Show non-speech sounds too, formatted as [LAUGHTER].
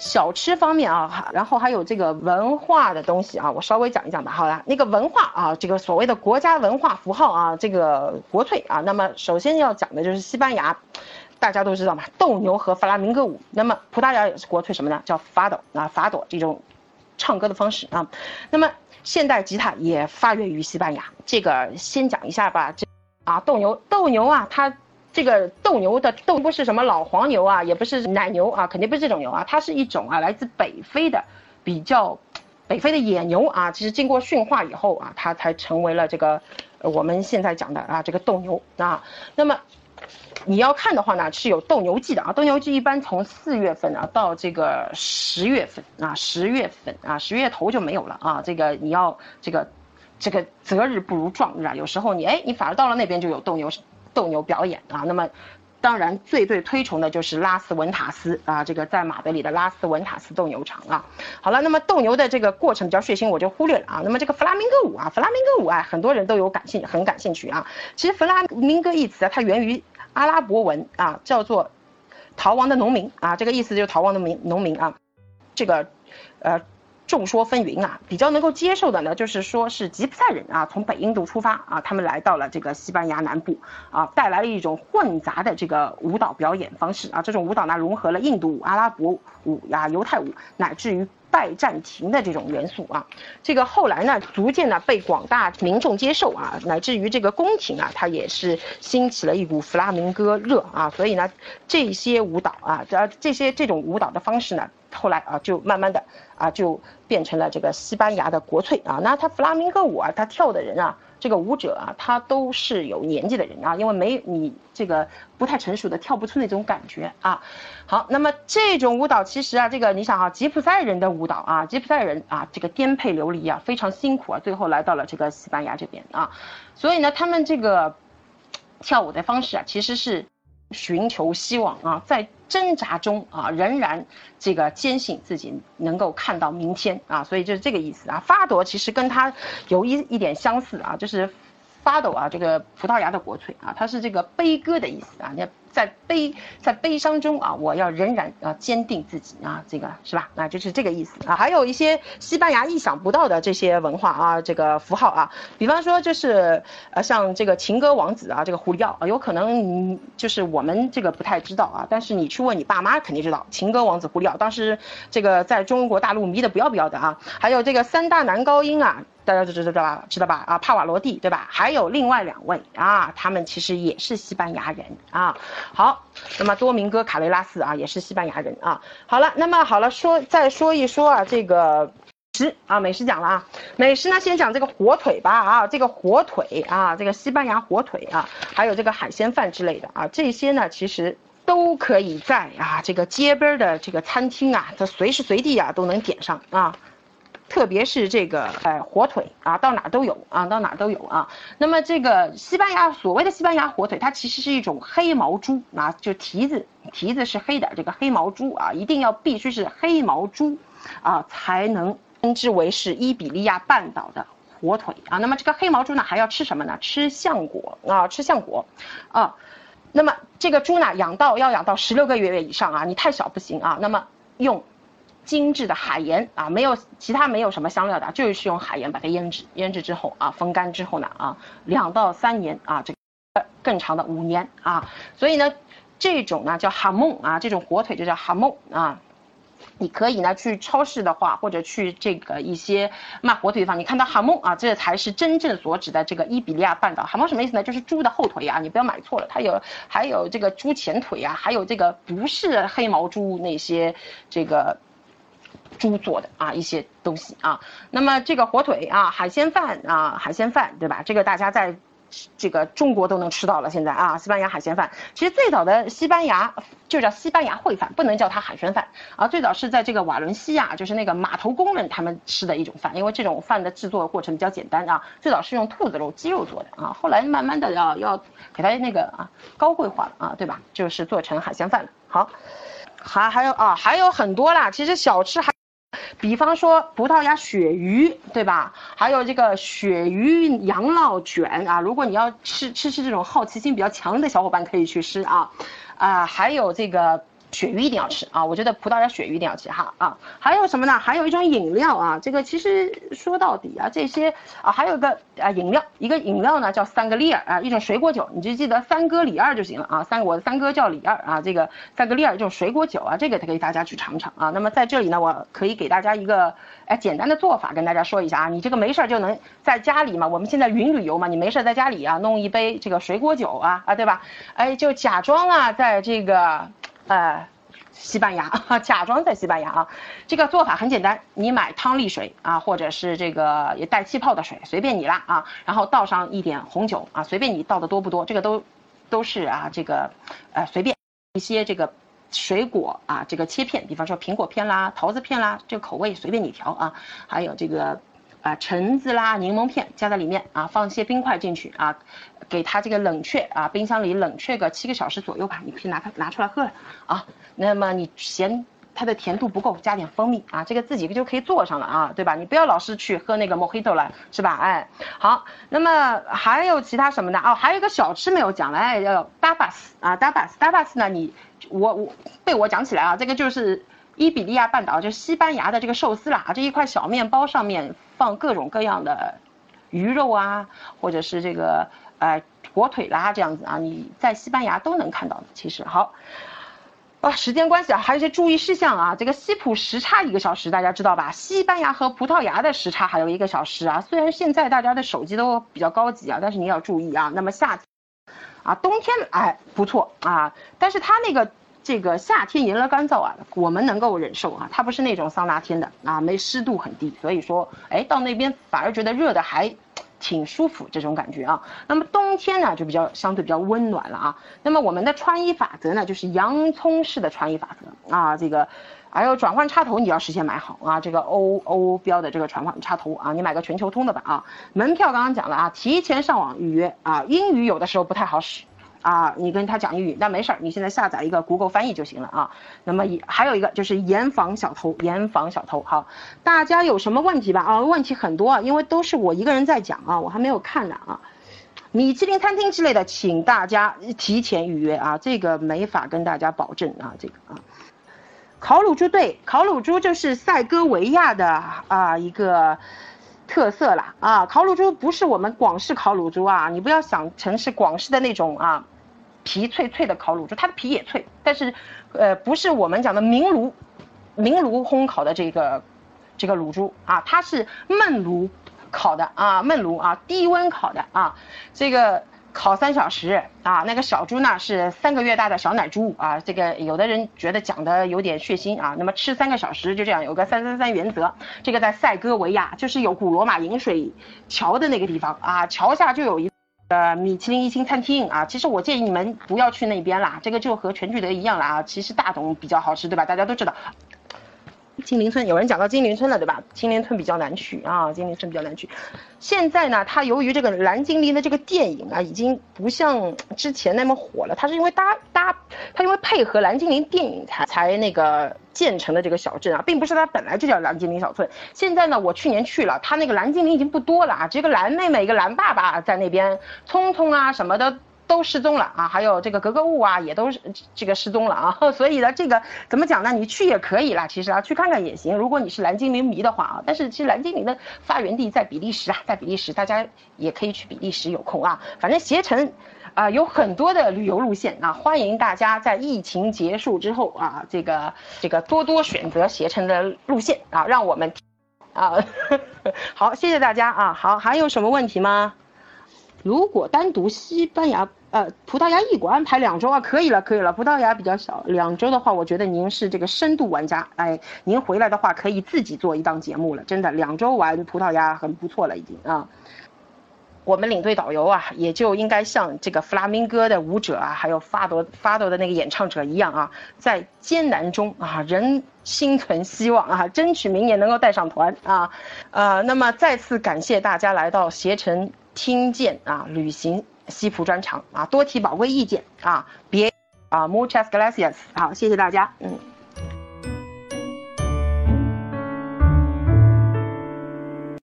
小吃方面啊，然后还有这个文化的东西啊，我稍微讲一讲吧。好了，那个文化啊，这个所谓的国家文化符号啊，这个国粹啊，那么首先要讲的就是西班牙，大家都知道嘛，斗牛和弗拉明戈舞。那么葡萄牙也是国粹什么呢？叫法朵啊，法朵这种唱歌的方式啊。那么现代吉他也发源于西班牙，这个先讲一下吧。这啊，斗牛，斗牛啊，它。这个斗牛的斗不是什么老黄牛啊，也不是奶牛啊，肯定不是这种牛啊，它是一种啊来自北非的比较北非的野牛啊，其实经过驯化以后啊，它才成为了这个我们现在讲的啊这个斗牛啊。那么你要看的话呢，是有斗牛季的啊，斗牛季一般从四月份啊到这个十月份啊，十月份啊，十月头就没有了啊。这个你要这个这个择日不如撞日啊，有时候你哎你反而到了那边就有斗牛。斗牛表演啊，那么当然最最推崇的就是拉斯文塔斯啊，这个在马德里的拉斯文塔斯斗牛场啊。好了，那么斗牛的这个过程比较血腥，我就忽略了啊。那么这个弗拉明戈舞啊，弗拉明戈舞啊，很多人都有感兴很感兴趣啊。其实弗拉明戈一词啊，它源于阿拉伯文啊，叫做逃亡的农民啊，这个意思就是逃亡的民农民啊。这个呃。众说纷纭啊，比较能够接受的呢，就是说是吉普赛人啊，从北印度出发啊，他们来到了这个西班牙南部啊，带来了一种混杂的这个舞蹈表演方式啊，这种舞蹈呢融合了印度舞、阿拉伯舞呀、犹太舞，乃至于拜占庭的这种元素啊，这个后来呢，逐渐呢被广大民众接受啊，乃至于这个宫廷啊，它也是兴起了一股弗拉明戈热啊，所以呢，这些舞蹈啊，这这些这种舞蹈的方式呢。后来啊，就慢慢的啊，就变成了这个西班牙的国粹啊。那他弗拉明戈舞啊，他跳的人啊，这个舞者啊，他都是有年纪的人啊，因为没你这个不太成熟的跳不出那种感觉啊。好，那么这种舞蹈其实啊，这个你想啊，吉普赛人的舞蹈啊，吉普赛人啊，这个颠沛流离啊，非常辛苦啊，最后来到了这个西班牙这边啊。所以呢，他们这个跳舞的方式啊，其实是寻求希望啊，在。挣扎中啊，仍然这个坚信自己能够看到明天啊，所以就是这个意思啊。发朵其实跟它有一一点相似啊，就是发抖啊，这个葡萄牙的国粹啊，它是这个悲歌的意思啊。你。在悲在悲伤中啊，我要仍然啊坚定自己啊，这个是吧？那就是这个意思啊。还有一些西班牙意想不到的这些文化啊，这个符号啊，比方说就是呃像这个情歌王子啊，这个胡里奥啊，有可能就是我们这个不太知道啊，但是你去问你爸妈肯定知道，情歌王子胡里奥当时这个在中国大陆迷得不要不要的啊。还有这个三大男高音啊。大家都知道吧？知道吧？啊，帕瓦罗蒂，对吧？还有另外两位啊，他们其实也是西班牙人啊。好，那么多明哥卡雷拉斯啊，也是西班牙人啊。好了，那么好了，说再说一说啊，这个食啊，美食讲了啊，美食呢，先讲这个火腿吧啊，这个火腿啊，这个西班牙火腿啊，还有这个海鲜饭之类的啊，这些呢，其实都可以在啊这个街边的这个餐厅啊，它随时随地啊都能点上啊。特别是这个呃火腿啊，到哪都有啊，到哪都有啊。那么这个西班牙所谓的西班牙火腿，它其实是一种黑毛猪啊，就蹄子蹄子是黑的，这个黑毛猪啊，一定要必须是黑毛猪啊，才能称之为是伊比利亚半岛的火腿啊。那么这个黑毛猪呢，还要吃什么呢？吃橡果啊，吃橡果啊。那么这个猪呢，养到要养到十六个月月以上啊，你太小不行啊。那么用。精致的海盐啊，没有其他没有什么香料的，就是用海盐把它腌制，腌制之后啊，风干之后呢啊，两到三年啊，这个更长的五年啊，所以呢，这种呢叫哈梦啊，这种火腿就叫哈梦啊，你可以呢去超市的话，或者去这个一些卖火腿的地方，你看到哈梦啊，这才是真正所指的这个伊比利亚半岛哈梦什么意思呢？就是猪的后腿啊，你不要买错了，它有还有这个猪前腿啊，还有这个不是黑毛猪那些这个。猪做的啊一些东西啊，那么这个火腿啊海鲜饭啊海鲜饭对吧？这个大家在这个中国都能吃到了。现在啊，西班牙海鲜饭其实最早的西班牙就叫西班牙烩饭，不能叫它海鲜饭啊。最早是在这个瓦伦西亚，就是那个码头工人他们吃的一种饭，因为这种饭的制作过程比较简单啊。最早是用兔子肉、鸡肉做的啊，后来慢慢的要要给它那个啊高贵化了啊，对吧？就是做成海鲜饭了。好，还还有啊还有很多啦，其实小吃还。比方说葡萄牙鳕鱼，对吧？还有这个鳕鱼羊酪卷啊，如果你要吃吃吃这种好奇心比较强的小伙伴可以去吃啊，啊，还有这个鳕鱼一定要吃啊！我觉得葡萄牙鳕鱼一定要吃哈啊！还有什么呢？还有一种饮料啊，这个其实说到底啊，这些啊，还有个啊饮料，一个饮料呢叫三格利尔啊，一种水果酒，你就记得三哥李二就行了啊。三我的三哥叫李二啊，这个三格利尔这种水果酒啊，这个可以大家去尝尝啊。那么在这里呢，我可以给大家一个哎简单的做法跟大家说一下啊，你这个没事儿就能在家里嘛，我们现在云旅游嘛，你没事在家里啊弄一杯这个水果酒啊啊对吧？哎就假装啊在这个。呃，西班牙 [LAUGHS] 假装在西班牙啊，这个做法很简单，你买汤力水啊，或者是这个也带气泡的水，随便你啦啊，然后倒上一点红酒啊，随便你倒的多不多，这个都都是啊，这个呃随便。一些这个水果啊，这个切片，比方说苹果片啦、桃子片啦，这个口味随便你调啊，还有这个。啊，橙子啦，柠檬片加在里面啊，放些冰块进去啊，给它这个冷却啊，冰箱里冷却个七个小时左右吧，你可以拿它拿出来喝了啊。那么你嫌它的甜度不够，加点蜂蜜啊，这个自己就可以做上了啊，对吧？你不要老是去喝那个 mojito 了，是吧？哎，好，那么还有其他什么的哦？还有一个小吃没有讲了，哎，要 dabas 啊，dabas，dabas 呢？你我我被我讲起来啊，这个就是。伊比利亚半岛就西班牙的这个寿司啦，这一块小面包上面放各种各样的鱼肉啊，或者是这个呃火腿啦这样子啊，你在西班牙都能看到的。其实好，啊，时间关系啊，还有一些注意事项啊，这个西普时差一个小时，大家知道吧？西班牙和葡萄牙的时差还有一个小时啊。虽然现在大家的手机都比较高级啊，但是你要注意啊。那么夏天啊，冬天哎不错啊，但是它那个。这个夏天炎热干燥啊，我们能够忍受啊，它不是那种桑拿天的啊，没湿度很低，所以说，哎，到那边反而觉得热的还挺舒服这种感觉啊。那么冬天呢，就比较相对比较温暖了啊。那么我们的穿衣法则呢，就是洋葱式的穿衣法则啊，这个还有转换插头你要事先买好啊，这个欧欧标的这个转换插头啊，你买个全球通的吧啊。门票刚刚讲了啊，提前上网预约啊，英语有的时候不太好使。啊，你跟他讲英语，那没事儿，你现在下载一个 Google 翻译就行了啊。那么也还有一个就是严防小偷，严防小偷。好，大家有什么问题吧？啊，问题很多，因为都是我一个人在讲啊，我还没有看呢啊。米其林餐厅之类的，请大家提前预约啊，这个没法跟大家保证啊，这个啊。烤乳猪对，烤乳猪就是塞戈维亚的啊一个。特色啦啊，烤乳猪不是我们广式烤乳猪啊，你不要想成是广式的那种啊，皮脆脆的烤乳猪，它的皮也脆，但是，呃，不是我们讲的明炉，明炉烘烤的这个这个乳猪啊，它是焖炉烤的啊，焖炉啊，低温烤的啊，这个。烤三小时啊，那个小猪呢是三个月大的小奶猪啊，这个有的人觉得讲的有点血腥啊，那么吃三个小时就这样，有个三三三原则，这个在塞戈维亚就是有古罗马饮水桥的那个地方啊，桥下就有一呃米其林一星餐厅啊，其实我建议你们不要去那边啦，这个就和全聚德一样了啊，其实大董比较好吃，对吧？大家都知道。金陵村有人讲到金陵村了，对吧？金陵村比较难去啊，金陵村比较难去。现在呢，它由于这个蓝精灵的这个电影啊，已经不像之前那么火了。它是因为搭搭，它因为配合蓝精灵电影才才那个建成的这个小镇啊，并不是它本来就叫蓝精灵小村。现在呢，我去年去了，它那个蓝精灵已经不多了啊，这个蓝妹妹一个蓝爸爸在那边，聪聪啊什么的。都失踪了啊，还有这个格格巫啊，也都是这个失踪了啊。[LAUGHS] 所以呢，这个怎么讲呢？你去也可以啦，其实啊，去看看也行。如果你是蓝精灵迷的话啊，但是其实蓝精灵的发源地在比利时啊，在比利时，大家也可以去比利时有空啊。反正携程啊有很多的旅游路线啊，欢迎大家在疫情结束之后啊，这个这个多多选择携程的路线啊，让我们啊 [LAUGHS] 好，谢谢大家啊。好，还有什么问题吗？如果单独西班牙。呃，葡萄牙一国安排两周啊，可以了，可以了。葡萄牙比较小，两周的话，我觉得您是这个深度玩家，哎，您回来的话可以自己做一档节目了，真的，两周玩葡萄牙很不错了，已经啊。我们领队导游啊，也就应该像这个弗拉明戈的舞者啊，还有发朵发朵的那个演唱者一样啊，在艰难中啊，仍心存希望啊，争取明年能够带上团啊，呃，那么再次感谢大家来到携程听见啊旅行。西服专场啊，多提宝贵意见啊，别啊，muchas gracias，好，谢谢大家，嗯。